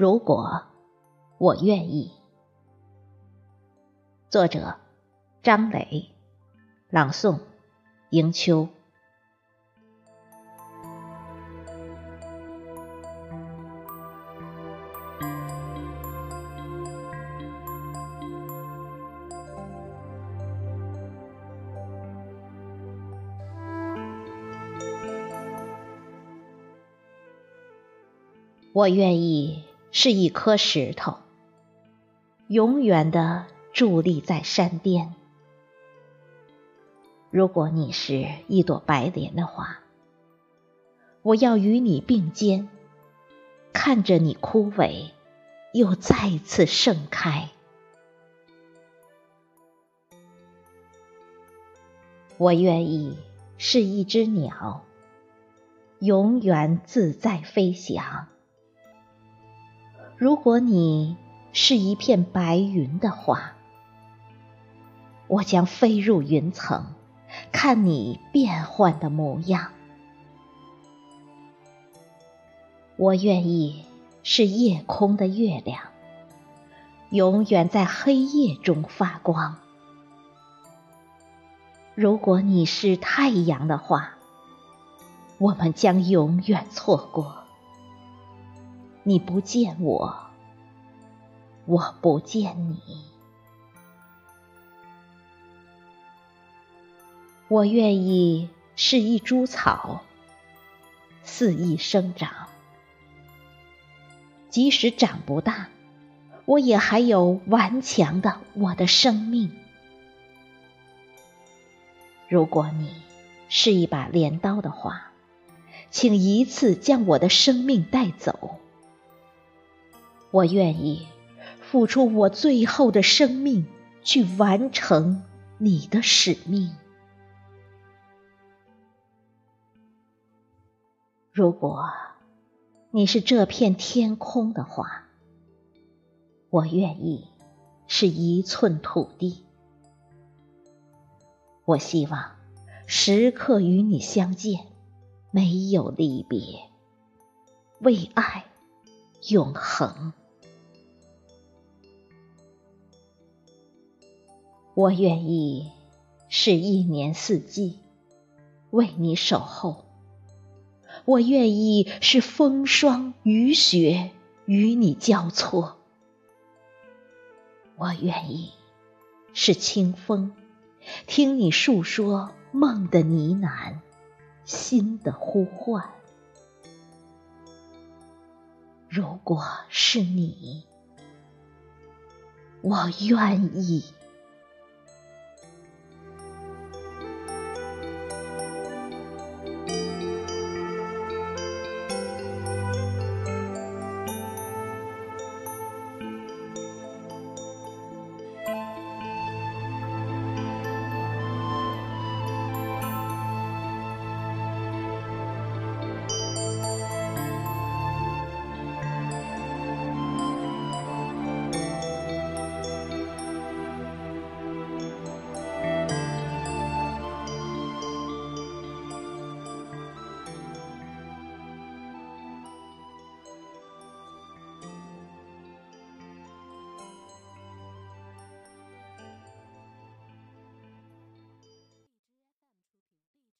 如果我愿意。作者：张磊，朗诵：迎秋。我愿意是一颗石头，永远的伫立在山巅。如果你是一朵白莲的话，我要与你并肩，看着你枯萎，又再次盛开。我愿意是一只鸟，永远自在飞翔。如果你是一片白云的话，我将飞入云层，看你变幻的模样。我愿意是夜空的月亮，永远在黑夜中发光。如果你是太阳的话，我们将永远错过。你不见我，我不见你。我愿意是一株草，肆意生长。即使长不大，我也还有顽强的我的生命。如果你是一把镰刀的话，请一次将我的生命带走。我愿意付出我最后的生命，去完成你的使命。如果你是这片天空的话，我愿意是一寸土地。我希望时刻与你相见，没有离别，为爱永恒。我愿意是一年四季为你守候，我愿意是风霜雨雪与你交错，我愿意是清风，听你诉说梦的呢喃，心的呼唤。如果是你，我愿意。